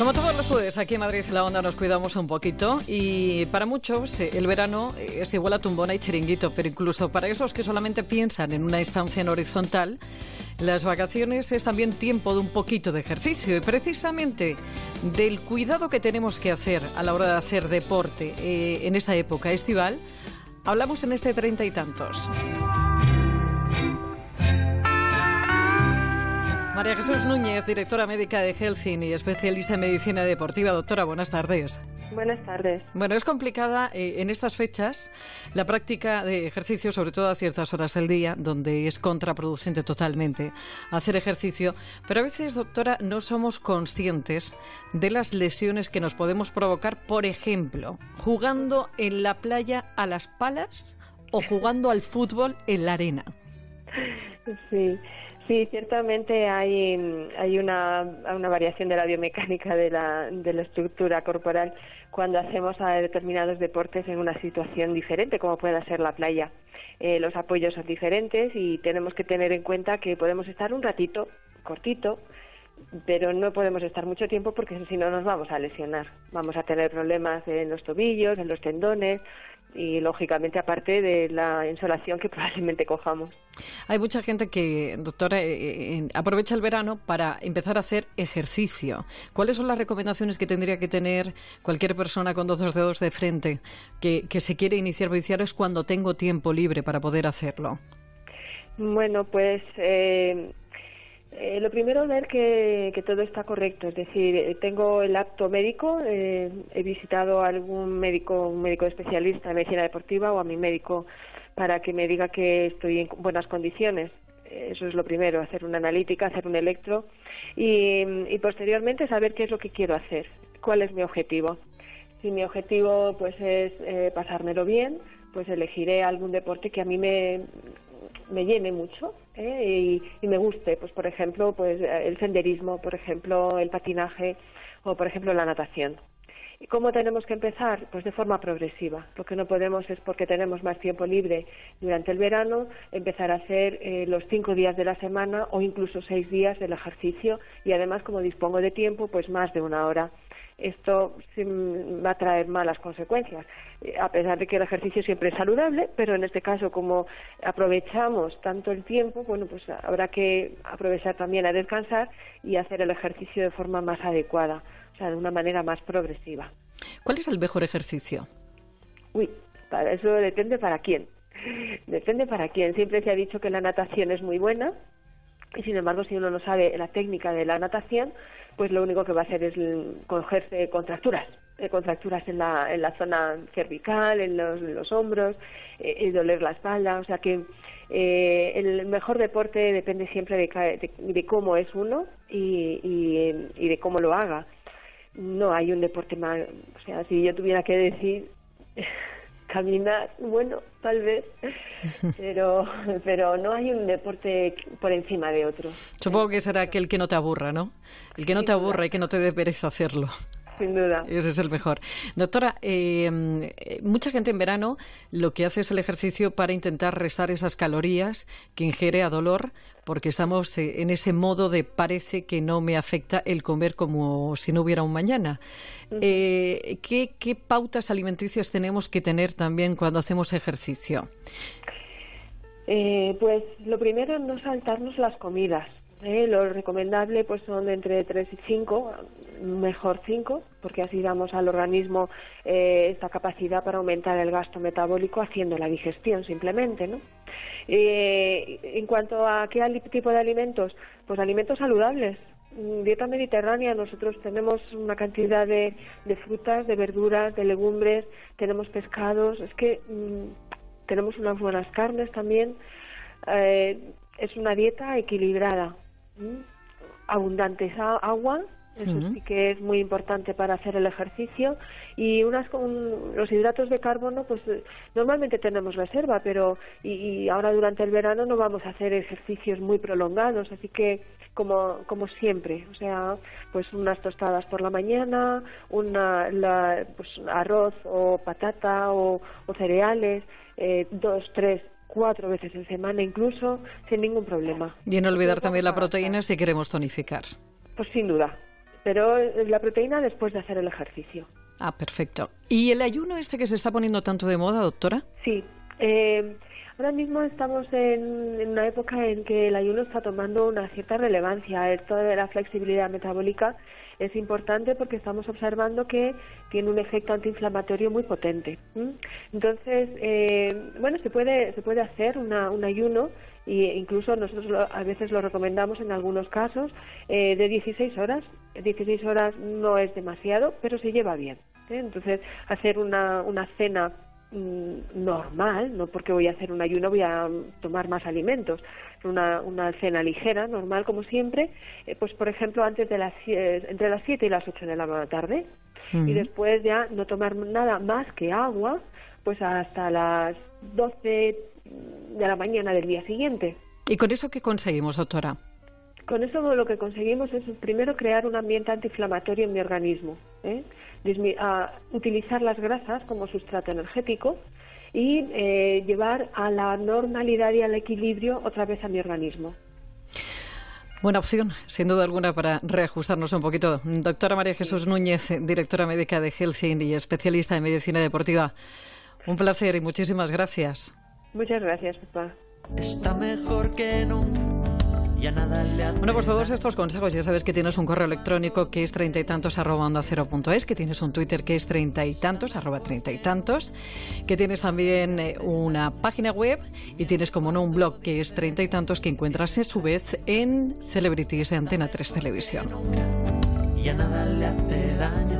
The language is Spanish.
Como todos los jueves, aquí en Madrid la Onda nos cuidamos un poquito y para muchos eh, el verano es igual a tumbona y chiringuito, pero incluso para esos que solamente piensan en una estancia en horizontal, las vacaciones es también tiempo de un poquito de ejercicio y precisamente del cuidado que tenemos que hacer a la hora de hacer deporte eh, en esta época estival, hablamos en este treinta y tantos. María Jesús Núñez, directora médica de Helsinki y especialista en medicina deportiva. Doctora, buenas tardes. Buenas tardes. Bueno, es complicada eh, en estas fechas la práctica de ejercicio, sobre todo a ciertas horas del día, donde es contraproducente totalmente hacer ejercicio. Pero a veces, doctora, no somos conscientes de las lesiones que nos podemos provocar, por ejemplo, jugando en la playa a las palas o jugando al fútbol en la arena. Sí. Sí, ciertamente hay, hay una, una variación de la biomecánica de la, de la estructura corporal cuando hacemos a determinados deportes en una situación diferente, como pueda ser la playa. Eh, los apoyos son diferentes y tenemos que tener en cuenta que podemos estar un ratito, cortito, pero no podemos estar mucho tiempo porque si no nos vamos a lesionar. Vamos a tener problemas en los tobillos, en los tendones, y lógicamente aparte de la insolación que probablemente cojamos. Hay mucha gente que, doctora, eh, eh, aprovecha el verano para empezar a hacer ejercicio. ¿Cuáles son las recomendaciones que tendría que tener cualquier persona con dos dedos de frente que, se quiere iniciar es cuando tengo tiempo libre para poder hacerlo? Bueno, pues eh, eh, lo primero, ver que, todo está correcto. Es decir, eh, tengo el acto médico, eh, he visitado a algún médico, un médico especialista en medicina deportiva o a mi médico para que me diga que estoy en buenas condiciones. Eso es lo primero, hacer una analítica, hacer un electro y, y posteriormente saber qué es lo que quiero hacer, cuál es mi objetivo. Si mi objetivo pues es eh, pasármelo bien, pues elegiré algún deporte que a mí me, me llene mucho ¿eh? y, me guste, pues por ejemplo, pues el senderismo, por ejemplo, el patinaje o por ejemplo la natación. ¿Y cómo tenemos que empezar? Pues de forma progresiva. Lo que no podemos es porque tenemos más tiempo libre durante el verano, empezar a hacer eh, los cinco días de la semana o incluso seis días del ejercicio y además como dispongo de tiempo, pues más de una hora esto va a traer malas consecuencias, a pesar de que el ejercicio siempre es saludable, pero en este caso como aprovechamos tanto el tiempo, bueno, pues habrá que aprovechar también a descansar y hacer el ejercicio de forma más adecuada, o sea, de una manera más progresiva. ¿Cuál es el mejor ejercicio? Uy, para eso depende para quién. Depende para quién. Siempre se ha dicho que la natación es muy buena, y sin embargo si uno no sabe la técnica de la natación pues lo único que va a hacer es cogerse contracturas eh, contracturas en la, en la zona cervical en los, los hombros eh, doler la espalda o sea que eh, el mejor deporte depende siempre de, de, cómo es uno y, y, y de cómo lo haga. No hay un deporte más o sea si yo tuviera que decir caminar, bueno, tal vez, pero, pero no hay un deporte por encima de otro. Supongo que será aquel que no te aburra, ¿no? El que no te aburra y que no te dé pereza hacerlo sin duda. Ese es el mejor. Doctora, eh, mucha gente en verano lo que hace es el ejercicio para intentar restar esas calorías que ingiere a dolor, porque estamos eh, en ese modo de parece que no me afecta el comer como si no hubiera un mañana. Eh, ¿qué, ¿Qué pautas alimenticias tenemos que tener también cuando hacemos ejercicio? pues lo primero es no saltarnos las comidas. ¿Eh? Lo recomendable pues son entre 3 y 5, mejor 5, porque así damos al organismo eh, esta capacidad para aumentar el gasto metabólico haciendo la digestión simplemente, ¿no? Eh, en cuanto a qué tipo de alimentos, pues alimentos saludables. Dieta mediterránea, nosotros tenemos una cantidad de, de frutas, de verduras, de legumbres, tenemos pescados, es que mm, tenemos unas buenas carnes también. Eh, es una dieta equilibrada, abundantes agua, eso sí que es muy importante para hacer el ejercicio y unas con los hidratos de carbono pues eh, normalmente tenemos reserva pero y, ahora durante el verano no vamos a hacer ejercicios muy prolongados así que como como siempre o sea pues unas tostadas por la mañana una la, pues arroz o patata o, cereales eh, dos tres cuatro veces en semana incluso, sin ningún problema. Y no olvidar también la proteína si queremos tonificar. Pues sin duda, pero la proteína después de hacer el ejercicio. Ah, perfecto. ¿Y el ayuno este que se está poniendo tanto de moda, doctora? Sí. Eh, ahora mismo estamos en, una época en que el ayuno está tomando una cierta relevancia. Esto de la flexibilidad metabólica es importante porque estamos observando que tiene un efecto antiinflamatorio muy potente. Entonces, eh, bueno, se puede, se puede hacer una, un ayuno e incluso nosotros a veces lo recomendamos en algunos casos eh, de 16 horas. 16 horas no es demasiado, pero se lleva bien. ¿eh? Entonces, hacer una, una cena mm, normal, no porque voy a hacer un ayuno voy a tomar más alimentos, una, una cena ligera, normal como siempre, eh, pues por ejemplo antes de las entre las 7 y las 8 de la tarde y después ya no tomar nada más que agua, pues hasta las 12 de la mañana del día siguiente. ¿Y con eso qué conseguimos, doctora? Con eso lo que conseguimos es primero crear un ambiente antiinflamatorio en mi organismo, ¿eh? utilizar las grasas como sustrato energético y eh, llevar a la normalidad y al equilibrio otra vez a mi organismo. Buena opción, sin duda alguna, para reajustarnos un poquito. Doctora María Jesús Núñez, directora médica de Helsing y especialista en medicina deportiva. Un placer y muchísimas gracias. Muchas gracias, papá. Está mejor que bueno, pues todos estos consejos, ya sabes que tienes un correo electrónico que es treinta y tantos arroba onda cero punto es, que tienes un Twitter que es treinta y tantos arroba treinta y tantos, que tienes también eh, una página web y tienes como no un blog que es treinta y tantos que encuentras en su vez en Celebrities de Antena 3 Televisión. Ya nada le hace daño